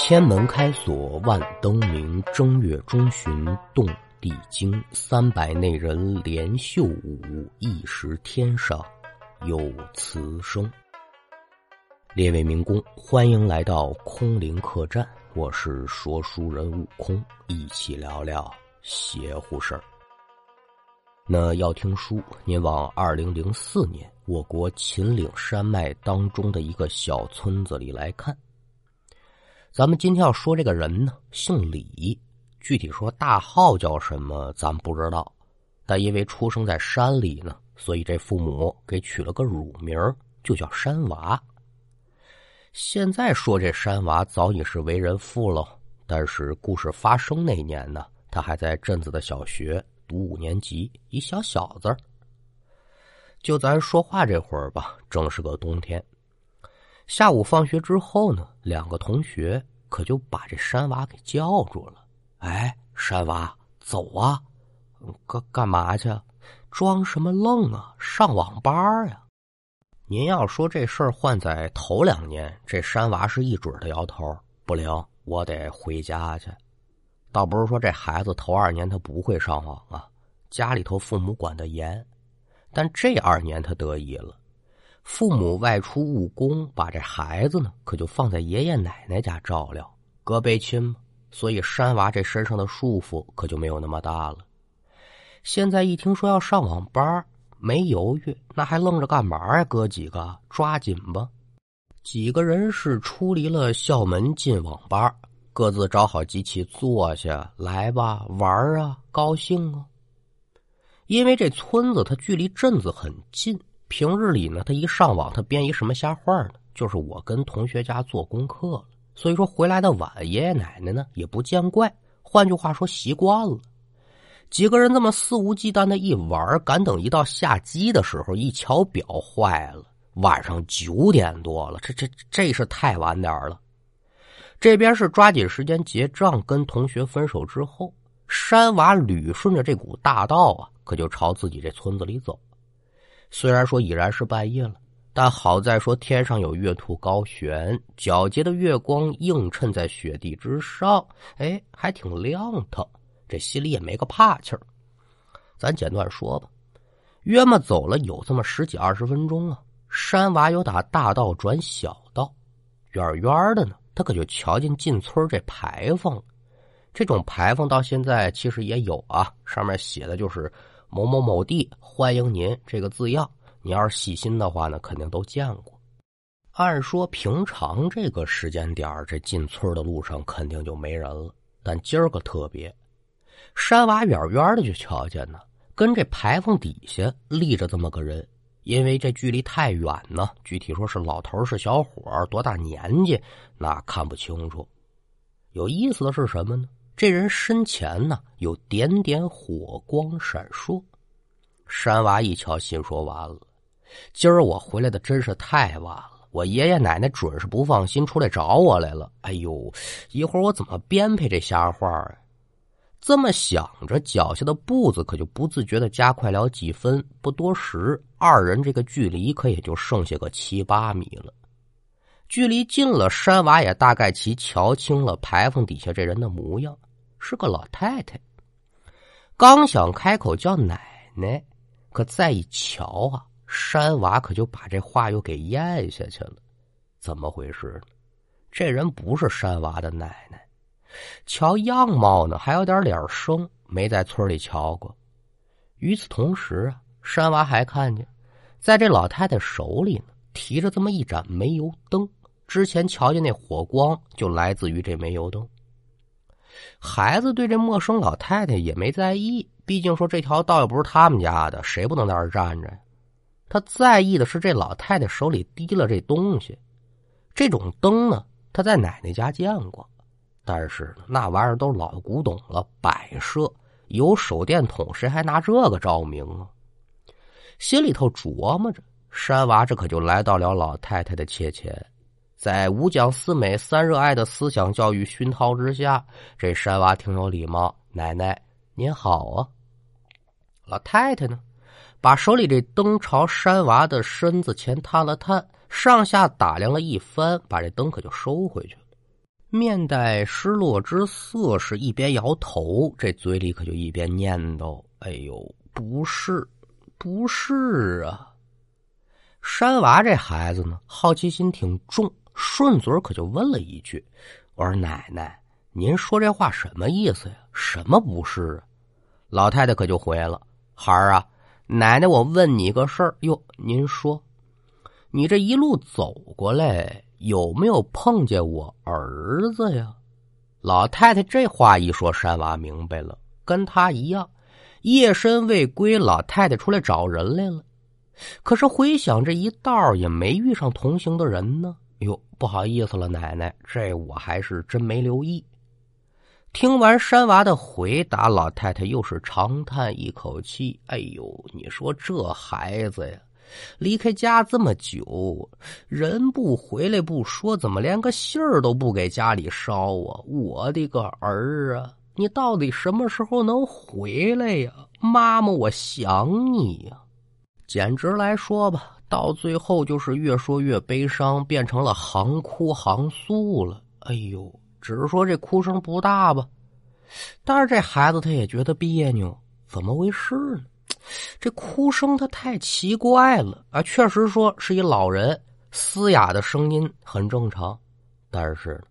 千门开锁万灯明，正月中旬动地惊。三百内人连袖舞，一时天上有雌声。列位民工，欢迎来到空灵客栈，我是说书人悟空，一起聊聊邪乎事儿。那要听书，您往二零零四年我国秦岭山脉当中的一个小村子里来看。咱们今天要说这个人呢，姓李，具体说大号叫什么，咱不知道。但因为出生在山里呢，所以这父母给取了个乳名，就叫山娃。现在说这山娃早已是为人父了，但是故事发生那年呢，他还在镇子的小学读五年级，一小小子。就咱说话这会儿吧，正是个冬天。下午放学之后呢，两个同学可就把这山娃给叫住了。哎，山娃，走啊！干干嘛去？装什么愣啊？上网吧呀？您要说这事儿换在头两年，这山娃是一准的摇头，不灵，我得回家去。倒不是说这孩子头二年他不会上网啊，家里头父母管得严，但这二年他得意了。父母外出务工，把这孩子呢，可就放在爷爷奶奶家照料，隔辈亲嘛。所以山娃这身上的束缚可就没有那么大了。现在一听说要上网吧，没犹豫，那还愣着干嘛呀？哥几个抓紧吧！几个人是出离了校门进网吧，各自找好机器坐下来吧，玩啊，高兴啊。因为这村子它距离镇子很近。平日里呢，他一上网，他编一什么瞎话呢？就是我跟同学家做功课了，所以说回来的晚，爷爷奶奶呢也不见怪。换句话说，习惯了。几个人这么肆无忌惮的一玩，赶等一到下机的时候，一瞧表，坏了，晚上九点多了，这这这是太晚点了。这边是抓紧时间结账，跟同学分手之后，山娃捋顺着这股大道啊，可就朝自己这村子里走。虽然说已然是半夜了，但好在说天上有月兔高悬，皎洁的月光映衬在雪地之上，哎，还挺亮堂。这心里也没个怕气儿。咱简短说吧，约么走了有这么十几二十分钟啊。山娃有打大道转小道，远远的呢，他可就瞧见进村这牌坊。这种牌坊到现在其实也有啊，上面写的就是。某某某地欢迎您这个字样，你要是细心的话呢，肯定都见过。按说平常这个时间点这进村的路上肯定就没人了。但今儿个特别，山娃远远的就瞧见呢，跟这牌坊底下立着这么个人。因为这距离太远呢，具体说是老头是小伙多大年纪那看不清楚。有意思的是什么呢？这人身前呢有点点火光闪烁，山娃一瞧，心说完了，今儿我回来的真是太晚了，我爷爷奶奶准是不放心，出来找我来了。哎呦，一会儿我怎么编配这瞎话啊？这么想着，脚下的步子可就不自觉的加快了几分。不多时，二人这个距离可也就剩下个七八米了。距离近了，山娃也大概其瞧清了牌坊底下这人的模样。是个老太太，刚想开口叫奶奶，可再一瞧啊，山娃可就把这话又给咽下去了。怎么回事呢？这人不是山娃的奶奶，瞧样貌呢，还有点脸生，没在村里瞧过。与此同时啊，山娃还看见，在这老太太手里呢，提着这么一盏煤油灯。之前瞧见那火光，就来自于这煤油灯。孩子对这陌生老太太也没在意，毕竟说这条道又不是他们家的，谁不能在这站着呀？他在意的是这老太太手里提了这东西，这种灯呢，他在奶奶家见过，但是那玩意儿都老古董了，摆设有手电筒，谁还拿这个照明啊？心里头琢磨着，山娃这可就来到了老太太的切前。在五讲四美三热爱的思想教育熏陶之下，这山娃挺有礼貌。奶奶您好啊，老太太呢，把手里这灯朝山娃的身子前探了探，上下打量了一番，把这灯可就收回去了。面带失落之色，是一边摇头，这嘴里可就一边念叨：“哎呦，不是，不是啊！”山娃这孩子呢，好奇心挺重，顺嘴可就问了一句：“我说奶奶，您说这话什么意思呀？什么不是啊？”老太太可就回了：“孩儿啊，奶奶，我问你个事儿哟，您说，你这一路走过来。”有没有碰见我儿子呀？老太太这话一说，山娃明白了，跟他一样，夜深未归，老太太出来找人来了。可是回想这一道也没遇上同行的人呢。哟，不好意思了，奶奶，这我还是真没留意。听完山娃的回答，老太太又是长叹一口气：“哎呦，你说这孩子呀！”离开家这么久，人不回来不说，怎么连个信儿都不给家里捎啊？我的个儿啊！你到底什么时候能回来呀？妈妈，我想你呀！简直来说吧，到最后就是越说越悲伤，变成了行哭行诉了。哎呦，只是说这哭声不大吧，但是这孩子他也觉得别扭，怎么回事呢？这哭声他太奇怪了啊！确实说是一老人嘶哑的声音很正常，但是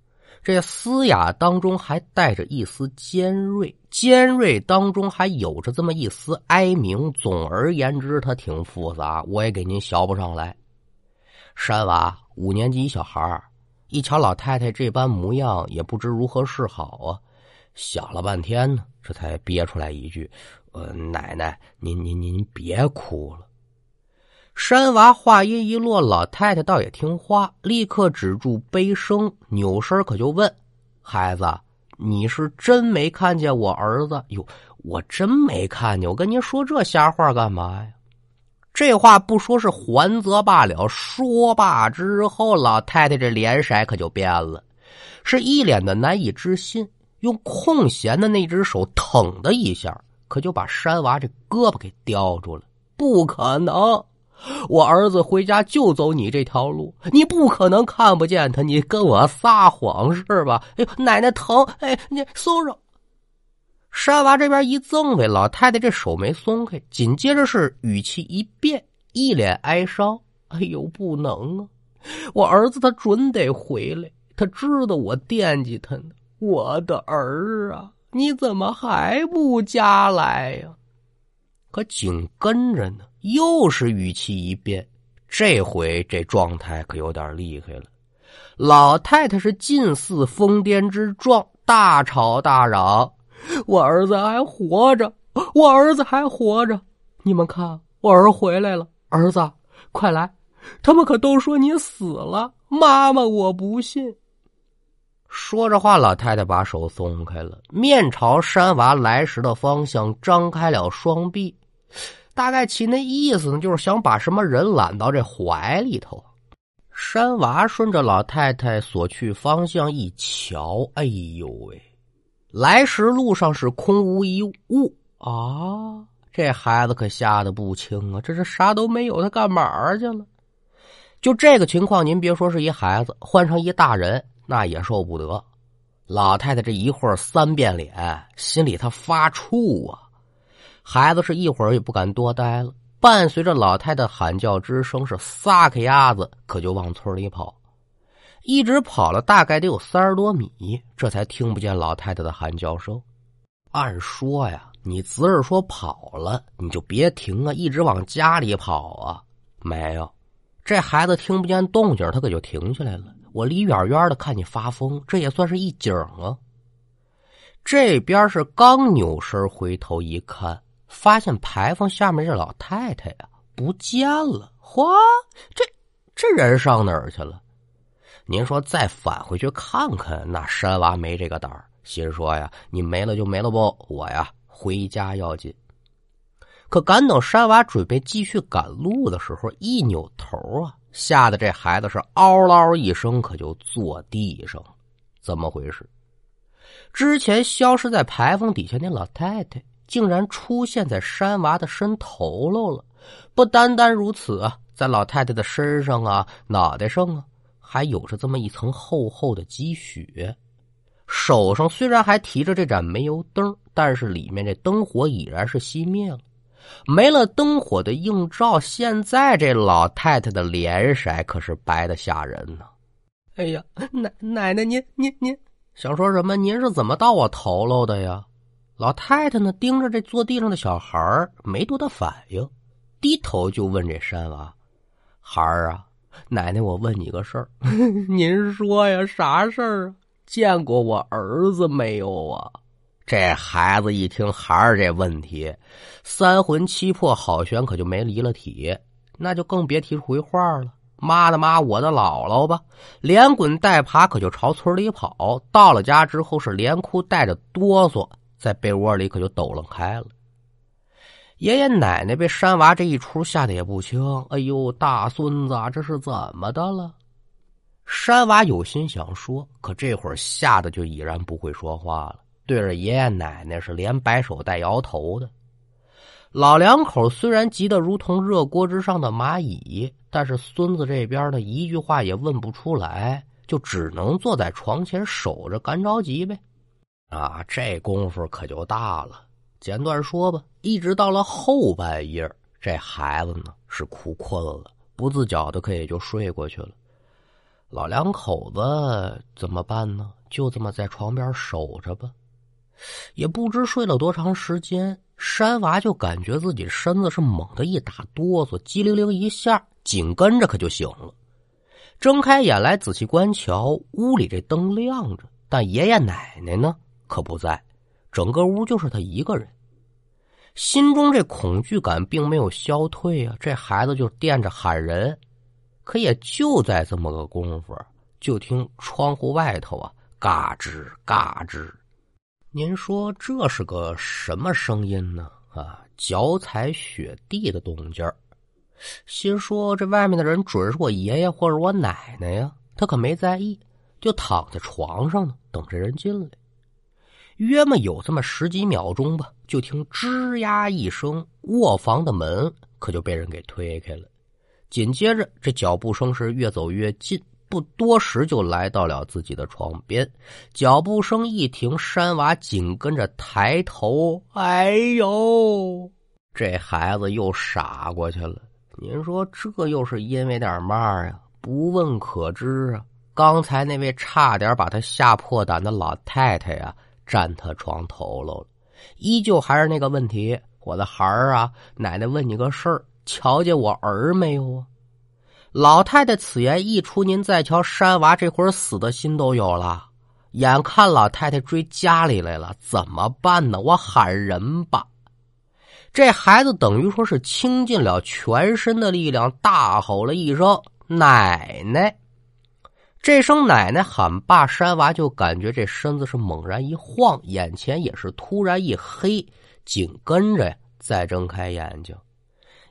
这嘶哑当中还带着一丝尖锐，尖锐当中还有着这么一丝哀鸣。总而言之，它挺复杂，我也给您学不上来。山娃五年级小孩一瞧老太太这般模样，也不知如何是好啊，想了半天呢，这才憋出来一句。呃奶奶，您您您别哭了。山娃话音一落，老太太倒也听话，立刻止住悲声，扭身可就问：“孩子，你是真没看见我儿子？”哟，我真没看见。我跟您说这瞎话干嘛呀？这话不说是还则罢了，说罢之后，老太太这脸色可就变了，是一脸的难以置信，用空闲的那只手腾的一下。可就把山娃这胳膊给叼住了，不可能！我儿子回家就走你这条路，你不可能看不见他，你跟我撒谎是吧？哎呦，奶奶疼！哎，你松手！山娃这边一赠给，老太太这手没松开，紧接着是语气一变，一脸哀伤：“哎呦，不能啊！我儿子他准得回来，他知道我惦记他呢，我的儿啊！”你怎么还不家来呀？可紧跟着呢，又是语气一变，这回这状态可有点厉害了。老太太是近似疯癫之状，大吵大嚷：“我儿子还活着！我儿子还活着！你们看，我儿回来了！儿子，快来！他们可都说你死了！妈妈，我不信。”说着话，老太太把手松开了，面朝山娃来时的方向，张开了双臂，大概其那意思呢，就是想把什么人揽到这怀里头。山娃顺着老太太所去方向一瞧，哎呦喂，来时路上是空无一物啊！这孩子可吓得不轻啊！这是啥都没有，他干嘛去了？就这个情况，您别说是一孩子，换成一大人。那也受不得，老太太这一会儿三变脸，心里她发怵啊。孩子是一会儿也不敢多待了，伴随着老太太喊叫之声，是撒开鸭子，可就往村里跑。一直跑了大概得有三十多米，这才听不见老太太的喊叫声。按说呀，你侄儿说跑了，你就别停啊，一直往家里跑啊。没有，这孩子听不见动静，他可就停下来了。我离远远的看你发疯，这也算是一景啊。这边是刚扭身回头一看，发现牌坊下面这老太太呀不见了。嚯，这这人上哪儿去了？您说再返回去看看，那山娃没这个胆儿，心说呀，你没了就没了不，我呀回家要紧。可赶等山娃准备继续赶路的时候，一扭头啊。吓得这孩子是嗷嗷一声，可就坐地上。怎么回事？之前消失在牌坊底下那老太太，竟然出现在山娃的身头喽了。不单单如此啊，在老太太的身上啊、脑袋上啊，还有着这么一层厚厚的积雪。手上虽然还提着这盏煤油灯，但是里面这灯火已然是熄灭了。没了灯火的映照，现在这老太太的脸色可是白的吓人呢。哎呀，奶奶奶，您您您想说什么？您是怎么到我头喽的呀？老太太呢，盯着这坐地上的小孩没多大反应，低头就问这山娃：“孩儿啊，奶奶，我问你个事儿，您说呀，啥事儿啊？见过我儿子没有啊？”这孩子一听孩儿这问题，三魂七魄好悬，可就没离了体，那就更别提回话了。妈的妈，我的姥姥吧，连滚带爬可就朝村里跑。到了家之后是连哭带着哆嗦。在被窝里可就抖楞开了。爷爷奶奶被山娃这一出吓得也不轻。哎呦，大孙子，这是怎么的了？山娃有心想说，可这会儿吓得就已然不会说话了，对着爷爷奶奶是连摆手带摇头的。老两口虽然急得如同热锅之上的蚂蚁，但是孙子这边呢一句话也问不出来，就只能坐在床前守着，干着急呗。啊，这功夫可就大了。简短说吧，一直到了后半夜，这孩子呢是哭困了，不自觉的可也就睡过去了。老两口子怎么办呢？就这么在床边守着吧。也不知睡了多长时间，山娃就感觉自己身子是猛的一打哆嗦，机灵灵一下，紧跟着可就醒了。睁开眼来仔细观瞧，屋里这灯亮着，但爷爷奶奶呢？可不在，整个屋就是他一个人。心中这恐惧感并没有消退啊！这孩子就惦着喊人，可也就在这么个功夫，就听窗户外头啊，嘎吱嘎吱。您说这是个什么声音呢？啊，脚踩雪地的动静心说这外面的人准是我爷爷或者我奶奶呀，他可没在意，就躺在床上呢，等着人进来。约么有这么十几秒钟吧，就听吱呀一声，卧房的门可就被人给推开了。紧接着，这脚步声是越走越近，不多时就来到了自己的床边。脚步声一停，山娃紧跟着抬头，哎呦，这孩子又傻过去了。您说这又是因为点嘛呀？不问可知啊！刚才那位差点把他吓破胆的老太太呀！站他床头了，依旧还是那个问题。我的孩儿啊，奶奶问你个事儿，瞧见我儿没有啊？老太太此言一出，您再瞧山娃这会儿死的心都有了。眼看老太太追家里来了，怎么办呢？我喊人吧。这孩子等于说是倾尽了全身的力量，大吼了一声：“奶奶！”这声奶奶喊罢，山娃就感觉这身子是猛然一晃，眼前也是突然一黑，紧跟着再睁开眼睛，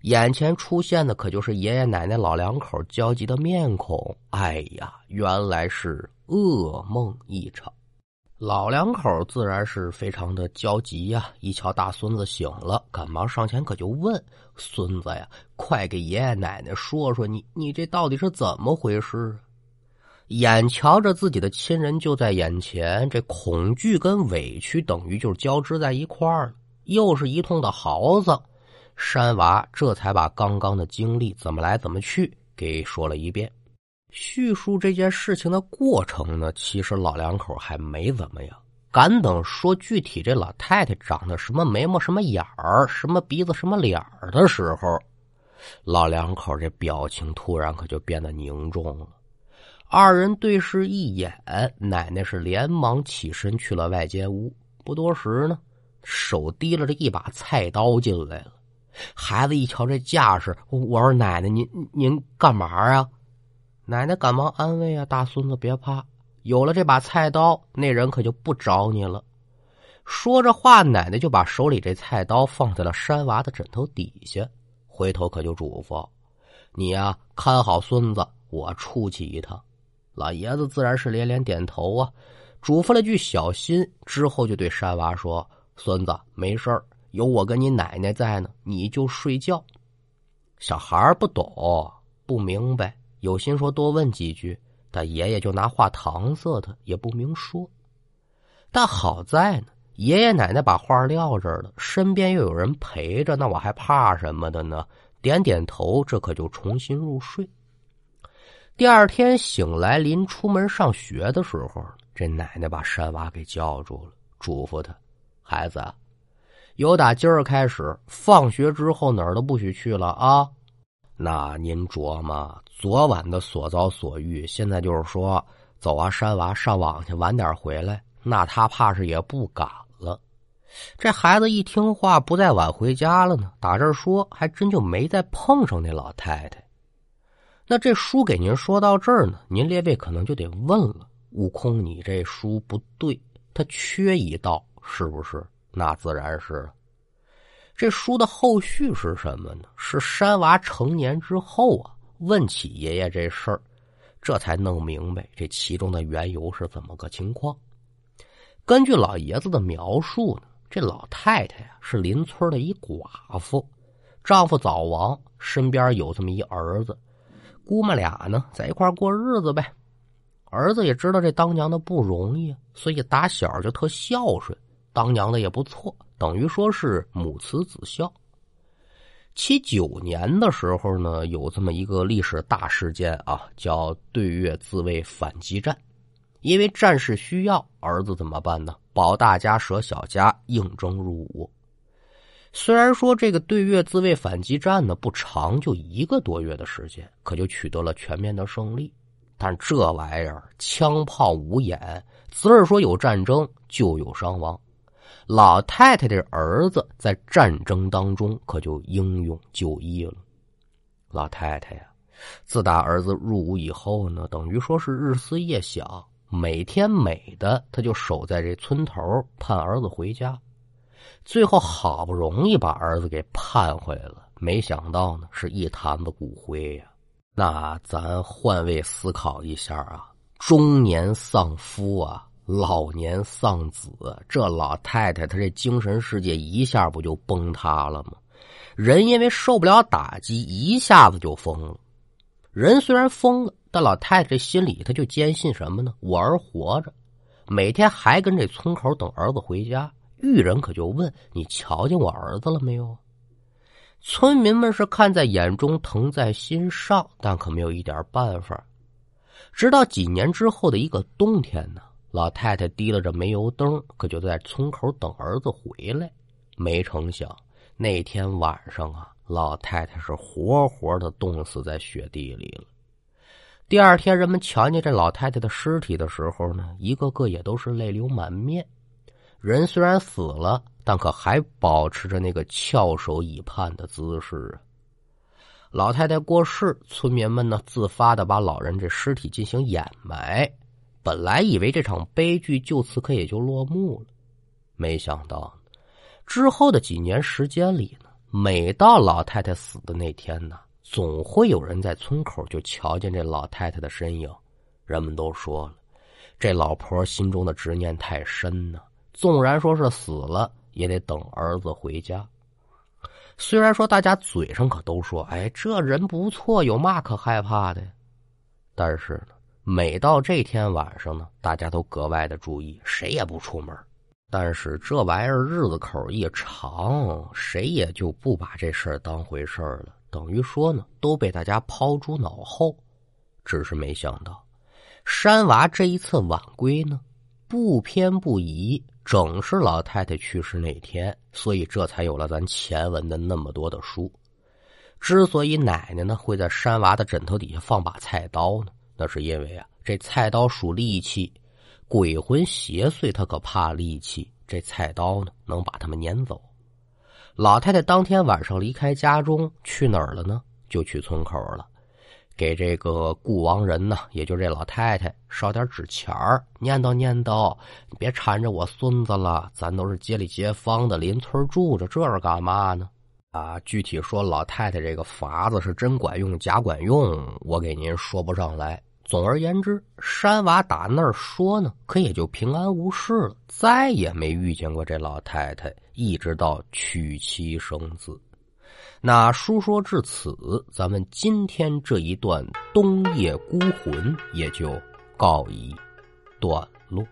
眼前出现的可就是爷爷奶奶老两口焦急的面孔。哎呀，原来是噩梦一场。老两口自然是非常的焦急呀！一瞧大孙子醒了，赶忙上前可就问孙子呀：“快给爷爷奶奶说说，你你这到底是怎么回事？”眼瞧着自己的亲人就在眼前，这恐惧跟委屈等于就是交织在一块儿了，又是一通的嚎丧。山娃这才把刚刚的经历怎么来怎么去给说了一遍。叙述这件事情的过程呢，其实老两口还没怎么样。敢等说具体这老太太长得什么眉毛、什么眼儿、什么鼻子、什么脸儿的时候，老两口这表情突然可就变得凝重了。二人对视一眼，奶奶是连忙起身去了外间屋。不多时呢，手提了这一把菜刀进来了。孩子一瞧这架势，我说：“奶奶，您您干嘛啊？”奶奶赶忙安慰啊：“大孙子别怕，有了这把菜刀，那人可就不找你了。”说着话，奶奶就把手里这菜刀放在了山娃的枕头底下，回头可就嘱咐：“你呀，看好孙子，我出去一趟。”老爷子自然是连连点头啊，嘱咐了句“小心”，之后就对山娃说：“孙子，没事儿，有我跟你奶奶在呢，你就睡觉。”小孩不懂不明白，有心说多问几句，但爷爷就拿话搪塞他，也不明说。但好在呢，爷爷奶奶把话撂这儿了，身边又有人陪着，那我还怕什么的呢？点点头，这可就重新入睡。第二天醒来，临出门上学的时候，这奶奶把山娃给叫住了，嘱咐他：“孩子，由打今儿开始，放学之后哪儿都不许去了啊！那您琢磨，昨晚的所遭所遇，现在就是说，走啊，山娃上网去，晚点回来，那他怕是也不敢了。”这孩子一听话，不再晚回家了呢。打这说，还真就没再碰上那老太太。那这书给您说到这儿呢，您列位可能就得问了：悟空，你这书不对，它缺一道，是不是？那自然是。这书的后续是什么呢？是山娃成年之后啊，问起爷爷这事儿，这才弄明白这其中的缘由是怎么个情况。根据老爷子的描述呢，这老太太呀是邻村的一寡妇，丈夫早亡，身边有这么一儿子。姑妈俩呢，在一块过日子呗。儿子也知道这当娘的不容易，所以打小就特孝顺，当娘的也不错，等于说是母慈子孝。七九年的时候呢，有这么一个历史大事件啊，叫对越自卫反击战。因为战事需要，儿子怎么办呢？保大家，舍小家，应征入伍。虽然说这个对越自卫反击战呢不长，就一个多月的时间，可就取得了全面的胜利。但这玩意儿枪炮无眼，自儿说有战争就有伤亡。老太太的儿子在战争当中可就英勇就义了。老太太呀，自打儿子入伍以后呢，等于说是日思夜想，每天美的他就守在这村头盼儿子回家。最后好不容易把儿子给盼回来了，没想到呢是一坛子骨灰呀。那咱换位思考一下啊，中年丧夫啊，老年丧子，这老太太她这精神世界一下不就崩塌了吗？人因为受不了打击，一下子就疯了。人虽然疯了，但老太太这心里她就坚信什么呢？我儿活着，每天还跟这村口等儿子回家。玉人可就问你瞧见我儿子了没有？村民们是看在眼中，疼在心上，但可没有一点办法。直到几年之后的一个冬天呢，老太太提了着煤油灯，可就在村口等儿子回来。没成想那天晚上啊，老太太是活活的冻死在雪地里了。第二天，人们瞧见这老太太的尸体的时候呢，一个个也都是泪流满面。人虽然死了，但可还保持着那个翘首以盼的姿势！老太太过世，村民们呢自发的把老人这尸体进行掩埋。本来以为这场悲剧就此可也就落幕了，没想到之后的几年时间里呢，每到老太太死的那天呢，总会有人在村口就瞧见这老太太的身影。人们都说了，这老婆心中的执念太深呢。纵然说是死了，也得等儿子回家。虽然说大家嘴上可都说：“哎，这人不错，有嘛可害怕的？”但是呢，每到这天晚上呢，大家都格外的注意，谁也不出门。但是这玩意儿日子口一长，谁也就不把这事儿当回事儿了。等于说呢，都被大家抛诸脑后。只是没想到，山娃这一次晚归呢，不偏不倚。正是老太太去世那天，所以这才有了咱前文的那么多的书。之所以奶奶呢会在山娃的枕头底下放把菜刀呢，那是因为啊，这菜刀属利器，鬼魂邪祟他可怕利器，这菜刀呢能把他们撵走。老太太当天晚上离开家中去哪儿了呢？就去村口了。给这个故亡人呢，也就这老太太烧点纸钱儿，念叨念叨，你别缠着我孙子了，咱都是街里街坊的，邻村住着，这是干嘛呢？啊，具体说老太太这个法子是真管用假管用，我给您说不上来。总而言之，山娃打那儿说呢，可也就平安无事了，再也没遇见过这老太太，一直到娶妻生子。那书说至此，咱们今天这一段冬夜孤魂也就告一段落。